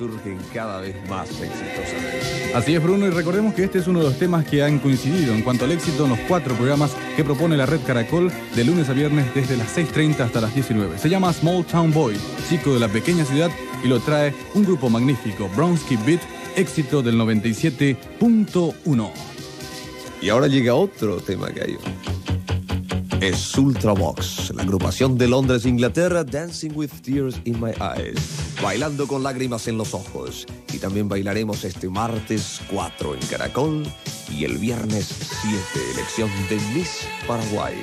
surgen cada vez más exitosamente. Así es, Bruno, y recordemos que este es uno de los temas que han coincidido en cuanto al éxito en los cuatro programas que propone la red Caracol de lunes a viernes desde las 6.30 hasta las 19. Se llama Small Town Boy, chico de la pequeña ciudad, y lo trae un grupo magnífico, Brownsky Beat, éxito del 97.1. Y ahora llega otro tema que hay. Es Ultravox, la agrupación de Londres, Inglaterra, Dancing with Tears in My Eyes, bailando con lágrimas en los ojos. Y también bailaremos este martes 4 en Caracol y el viernes 7, elección de Miss Paraguay.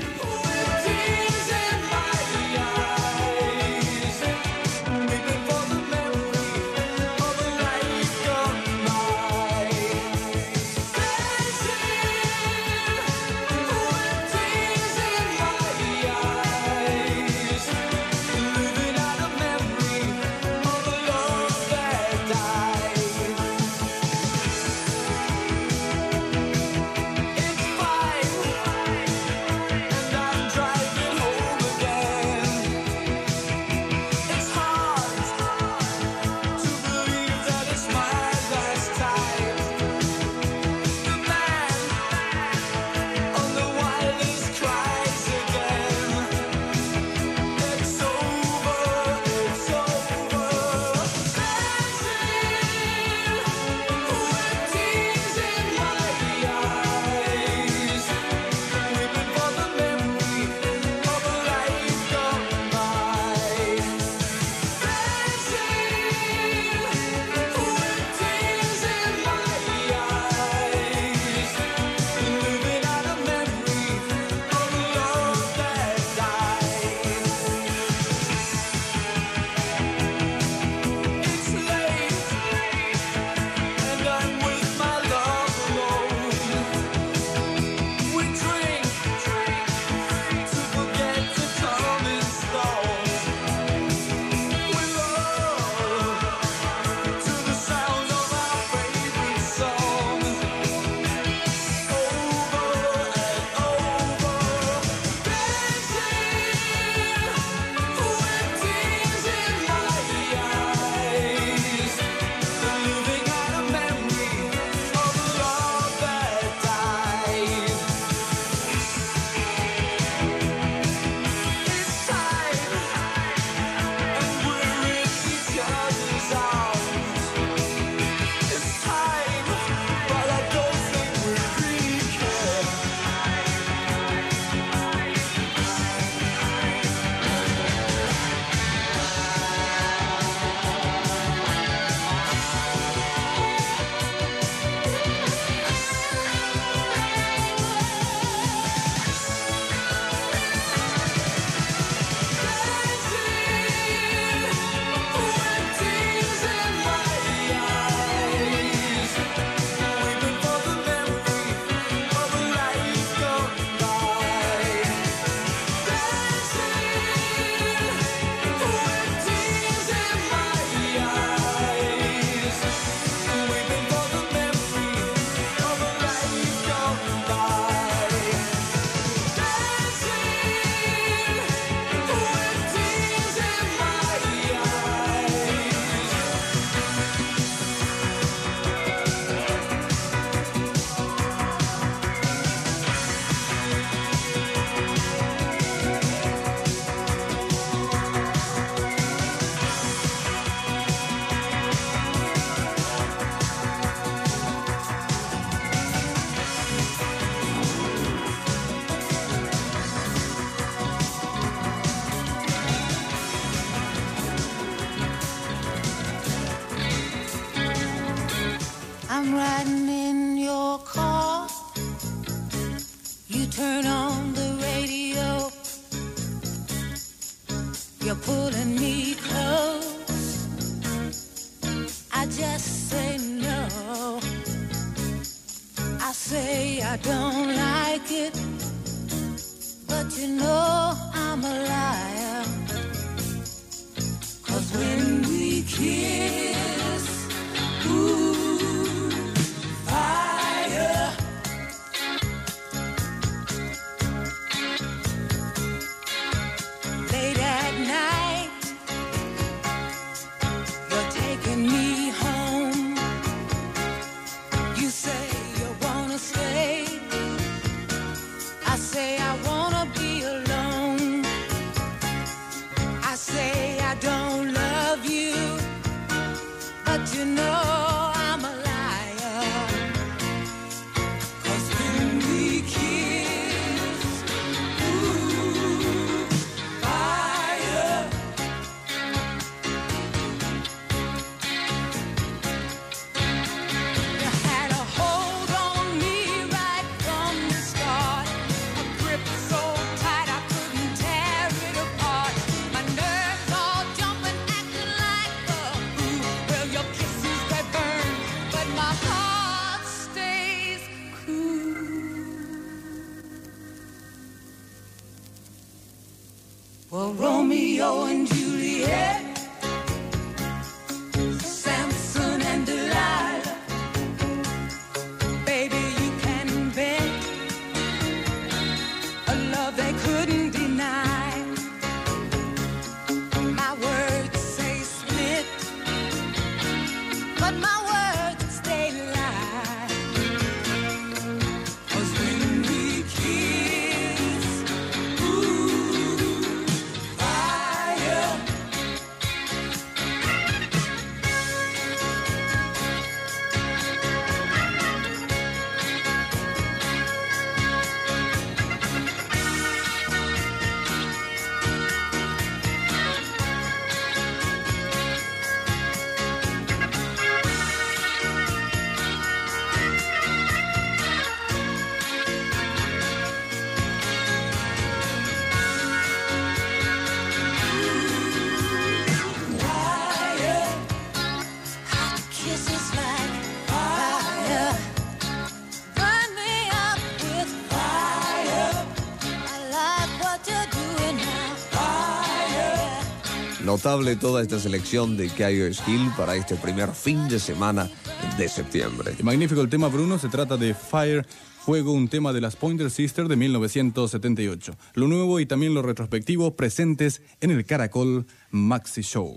Notable toda esta selección de Caio Skill para este primer fin de semana de septiembre. magnífico el tema, Bruno. Se trata de Fire Fuego, un tema de las Pointer Sisters de 1978. Lo nuevo y también lo retrospectivo presentes en el Caracol Maxi Show.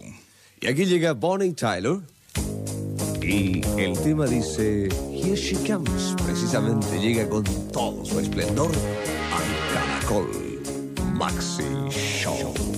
Y aquí llega Bonnie Tyler. Y el tema dice Here She Comes. Precisamente llega con todo su esplendor al Caracol Maxi Show.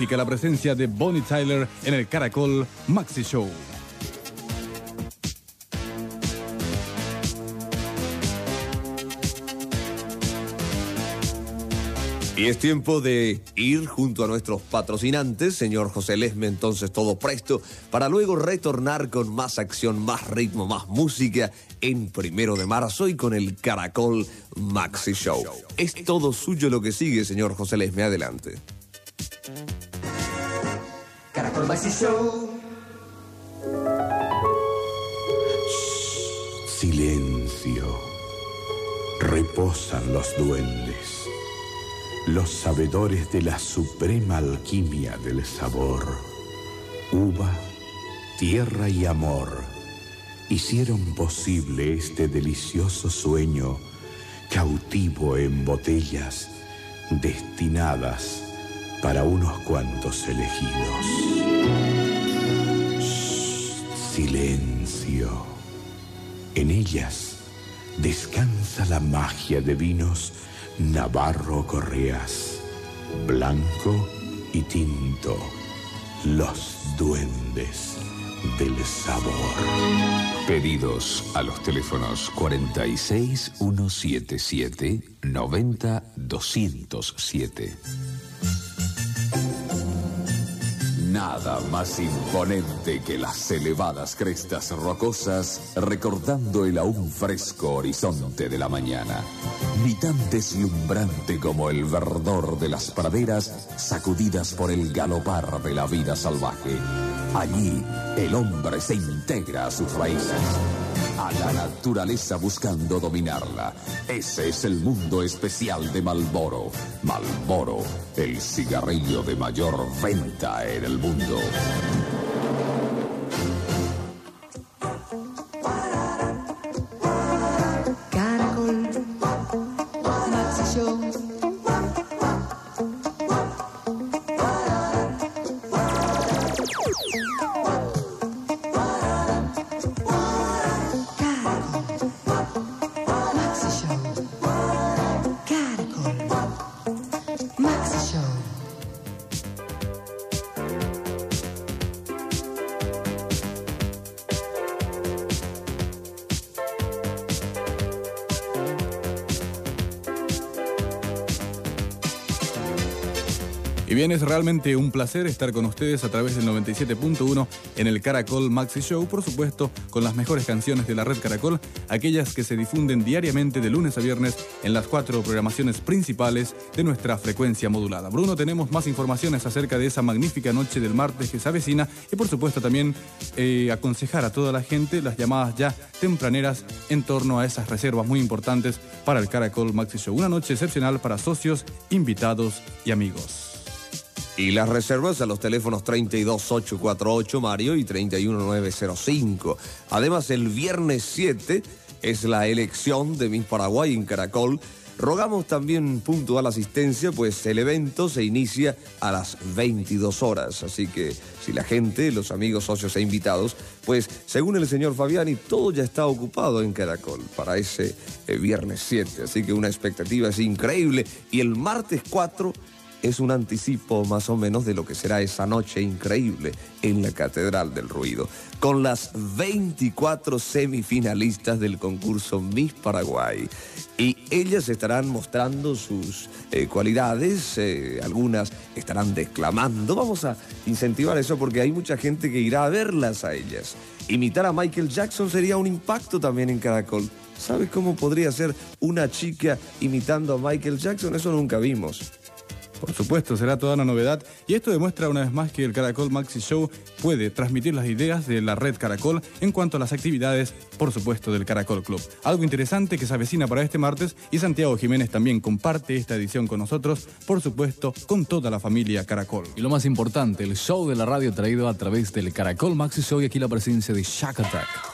La presencia de Bonnie Tyler en el Caracol Maxi Show. Y es tiempo de ir junto a nuestros patrocinantes, señor José Lesme, entonces todo presto, para luego retornar con más acción, más ritmo, más música en primero de marzo y con el Caracol Maxi Show. Es todo suyo lo que sigue, señor José Lesme, adelante. Silencio. Reposan los duendes los sabedores de la suprema alquimia del sabor. Uva, tierra y amor hicieron posible este delicioso sueño cautivo en botellas destinadas para unos cuantos elegidos. silencio. En ellas descansa la magia de vinos Navarro Correas, blanco y tinto, los duendes del sabor. Pedidos a los teléfonos 46 177 90 207. Nada más imponente que las elevadas crestas rocosas recordando el aún fresco horizonte de la mañana. Ni tan deslumbrante como el verdor de las praderas sacudidas por el galopar de la vida salvaje. Allí el hombre se integra a sus raíces a la naturaleza buscando dominarla. Ese es el mundo especial de Malboro. Malboro, el cigarrillo de mayor venta en el mundo. Bien, es realmente un placer estar con ustedes a través del 97.1 en el Caracol Maxi Show, por supuesto, con las mejores canciones de la red Caracol, aquellas que se difunden diariamente de lunes a viernes en las cuatro programaciones principales de nuestra frecuencia modulada. Bruno, tenemos más informaciones acerca de esa magnífica noche del martes que se avecina y, por supuesto, también eh, aconsejar a toda la gente las llamadas ya tempraneras en torno a esas reservas muy importantes para el Caracol Maxi Show. Una noche excepcional para socios, invitados y amigos. Y las reservas a los teléfonos 32848 Mario y 31905. Además, el viernes 7 es la elección de Miss Paraguay en Caracol. Rogamos también puntual asistencia, pues el evento se inicia a las 22 horas. Así que si la gente, los amigos, socios e invitados, pues según el señor Fabiani, todo ya está ocupado en Caracol para ese eh, viernes 7. Así que una expectativa es increíble. Y el martes 4 es un anticipo más o menos de lo que será esa noche increíble en la Catedral del Ruido, con las 24 semifinalistas del concurso Miss Paraguay. Y ellas estarán mostrando sus eh, cualidades, eh, algunas estarán declamando. Vamos a incentivar eso porque hay mucha gente que irá a verlas a ellas. Imitar a Michael Jackson sería un impacto también en Caracol. ¿Sabes cómo podría ser una chica imitando a Michael Jackson? Eso nunca vimos. Por supuesto, será toda una novedad y esto demuestra una vez más que el Caracol Maxi Show puede transmitir las ideas de la red Caracol en cuanto a las actividades, por supuesto, del Caracol Club. Algo interesante que se avecina para este martes y Santiago Jiménez también comparte esta edición con nosotros, por supuesto, con toda la familia Caracol. Y lo más importante, el show de la radio traído a través del Caracol Maxi Show y aquí la presencia de Shack Attack.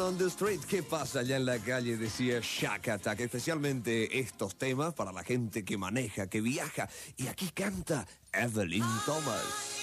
On the Street, ¿qué pasa allá en la calle? Decía Shack Attack, especialmente estos temas para la gente que maneja, que viaja. Y aquí canta Evelyn Thomas.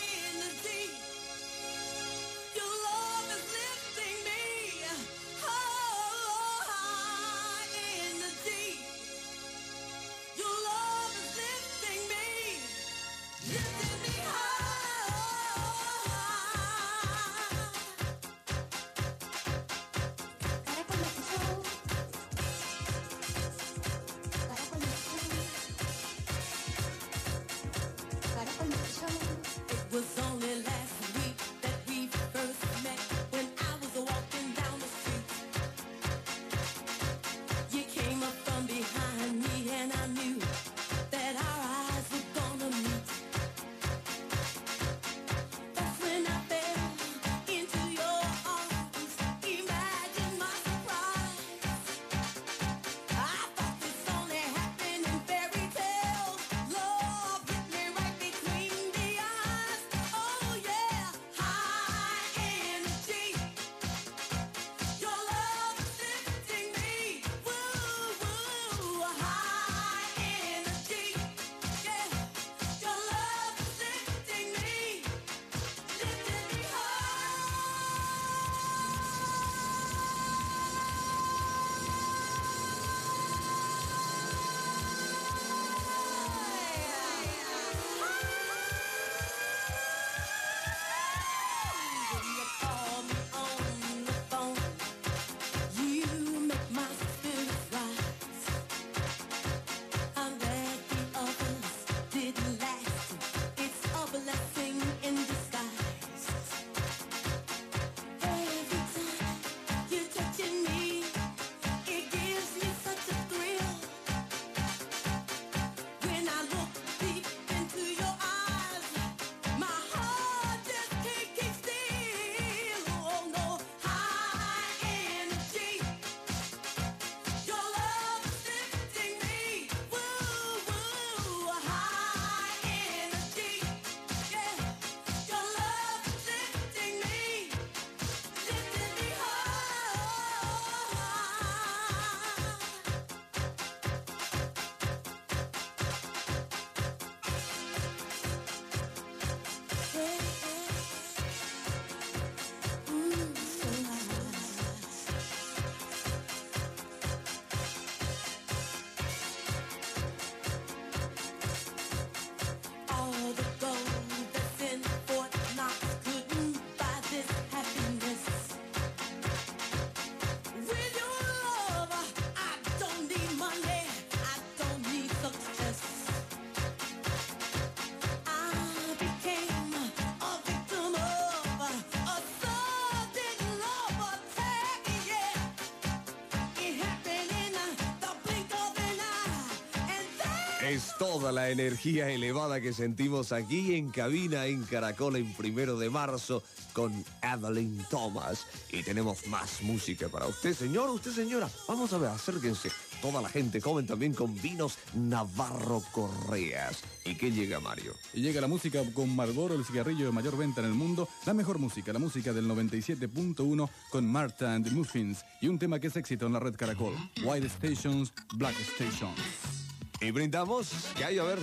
Es toda la energía elevada que sentimos aquí en cabina en Caracol en primero de marzo con Evelyn Thomas. Y tenemos más música para usted, señor, usted, señora. Vamos a ver, acérquense. Toda la gente joven también con vinos Navarro Correas. ¿Y qué llega, Mario? Y llega la música con Marlboro, el cigarrillo de mayor venta en el mundo. La mejor música, la música del 97.1 con Marta and the Muffins. Y un tema que es éxito en la red Caracol. White Stations, Black Stations. Y brindamos, ¿qué hay? A ver.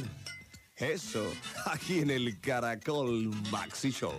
Eso, aquí en el Caracol Maxi Show.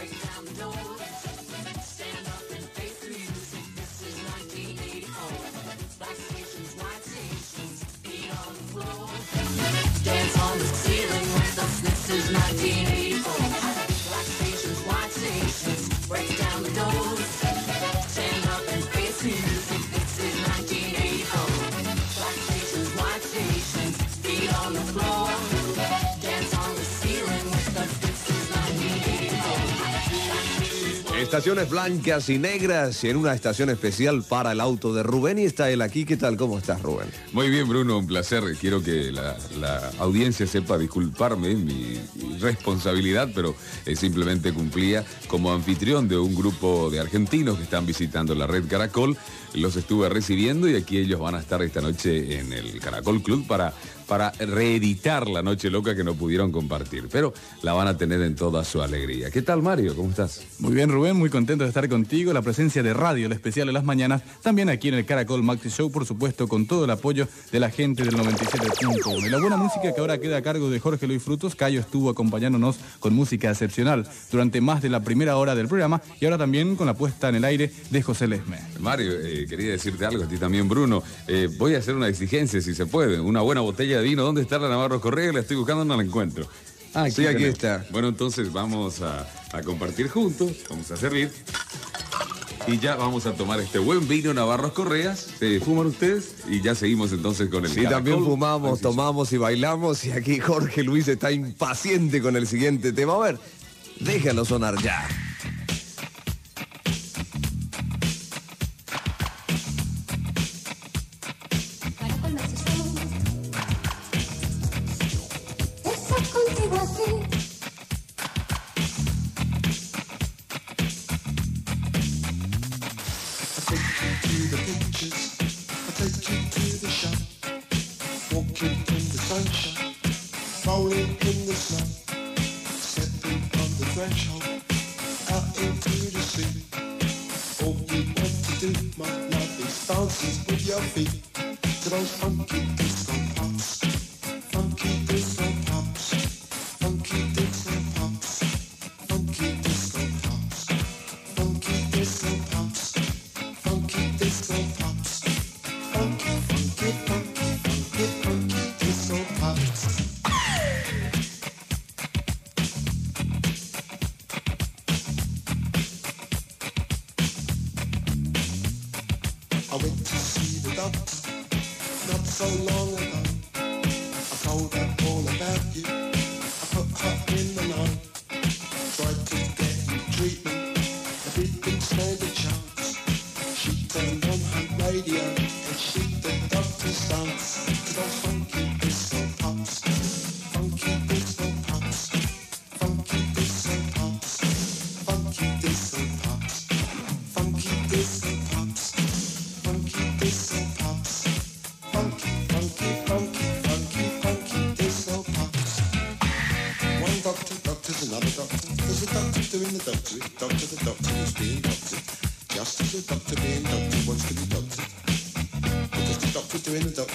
Break down. Stand up and face music. This is 1984. Black stations, white stations, feet on the floor. Dance on the ceiling with us. This is 1984. Estaciones blancas y negras y en una estación especial para el auto de Rubén y está él aquí. ¿Qué tal? ¿Cómo estás, Rubén? Muy bien, Bruno, un placer. Quiero que la, audiencia sepa disculparme mi, mi responsabilidad, pero eh, simplemente cumplía como anfitrión de un grupo de argentinos que están visitando la red Caracol. Los estuve recibiendo y aquí ellos van a estar esta noche en el Caracol Club para, para reeditar la noche loca que no pudieron compartir, pero la van a tener en toda su alegría. ¿Qué tal, Mario? ¿Cómo estás? Muy bien, Rubén, muy contento de estar contigo. La presencia de radio, el especial de las mañanas, también aquí en el Caracol Maxi Show, por supuesto, con todo el apoyo de la gente del 97.1. Y la buena música que ahora queda a cargo de Jorge Luis Frutos. Cayo estuvo acompañándonos con música excepcional durante más de la primera hora del programa y ahora también con la puesta en el aire de José Lesme. Mario, eh, quería decirte algo, a ti también, Bruno. Eh, voy a hacer una exigencia, si se puede. Una buena botella de vino. ¿Dónde está la Navarro Correa? La estoy buscando, no la encuentro. Ah, sí, aquí tenemos. está. Bueno, entonces vamos a, a compartir juntos, vamos a servir. Y ya vamos a tomar este buen vino Navarros Correas. ¿Se fuman ustedes? Y ya seguimos entonces con el Sí, Caracol. también fumamos, Así tomamos y bailamos y aquí Jorge Luis está impaciente con el siguiente tema. A ver, déjalo sonar ya.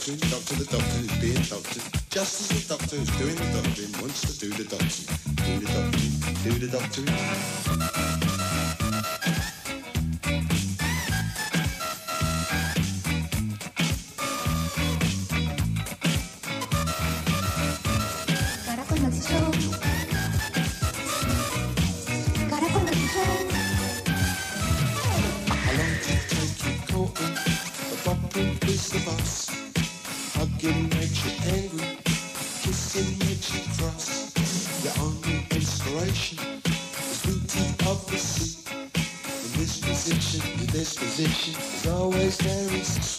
Doctoring, doctor, the doctor who's being doctored. Just as the doctor who's doing the doctoring wants to do the doctoring. Do the doctoring, do the doctoring. Christ.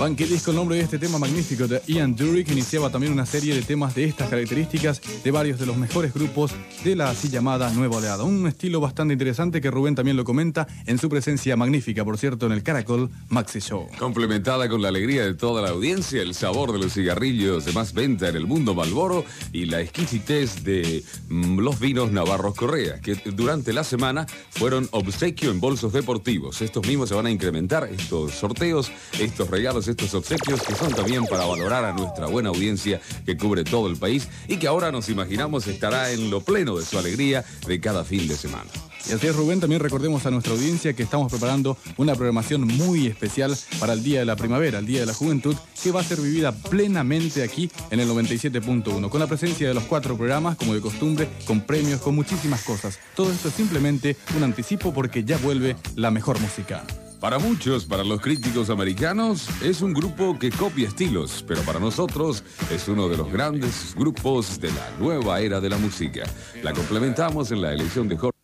Disco, el nombre de este tema magnífico de Ian Dury, que iniciaba también una serie de temas de estas características de varios de los mejores grupos de la así llamada Nueva Oleada. Un estilo bastante interesante que Rubén también lo comenta en su presencia magnífica, por cierto, en el Caracol Maxi Show. Complementada con la alegría de toda la audiencia, el sabor de los cigarrillos de más venta en el mundo Malboro y la exquisitez de mm, los vinos Navarros Correa, que durante la semana fueron obsequio en bolsos deportivos. Estos mismos se van a incrementar, estos sorteos, estos regalos, estos obsequios, que son también para valorar a nuestra buena audiencia que cubre todo el país y que ahora nos imaginamos estará en lo pleno de su alegría de cada fin de semana. Y así es, Rubén, también recordemos a nuestra audiencia que estamos preparando una programación muy especial para el Día de la Primavera, el Día de la Juventud, que va a ser vivida plenamente aquí en el 97.1, con la presencia de los cuatro programas, como de costumbre, con premios, con muchísimas cosas. Todo esto es simplemente un anticipo porque ya vuelve la mejor música. Para muchos, para los críticos americanos, es un grupo que copia estilos, pero para nosotros es uno de los grandes grupos de la nueva era de la música. La complementamos en la elección de Jorge.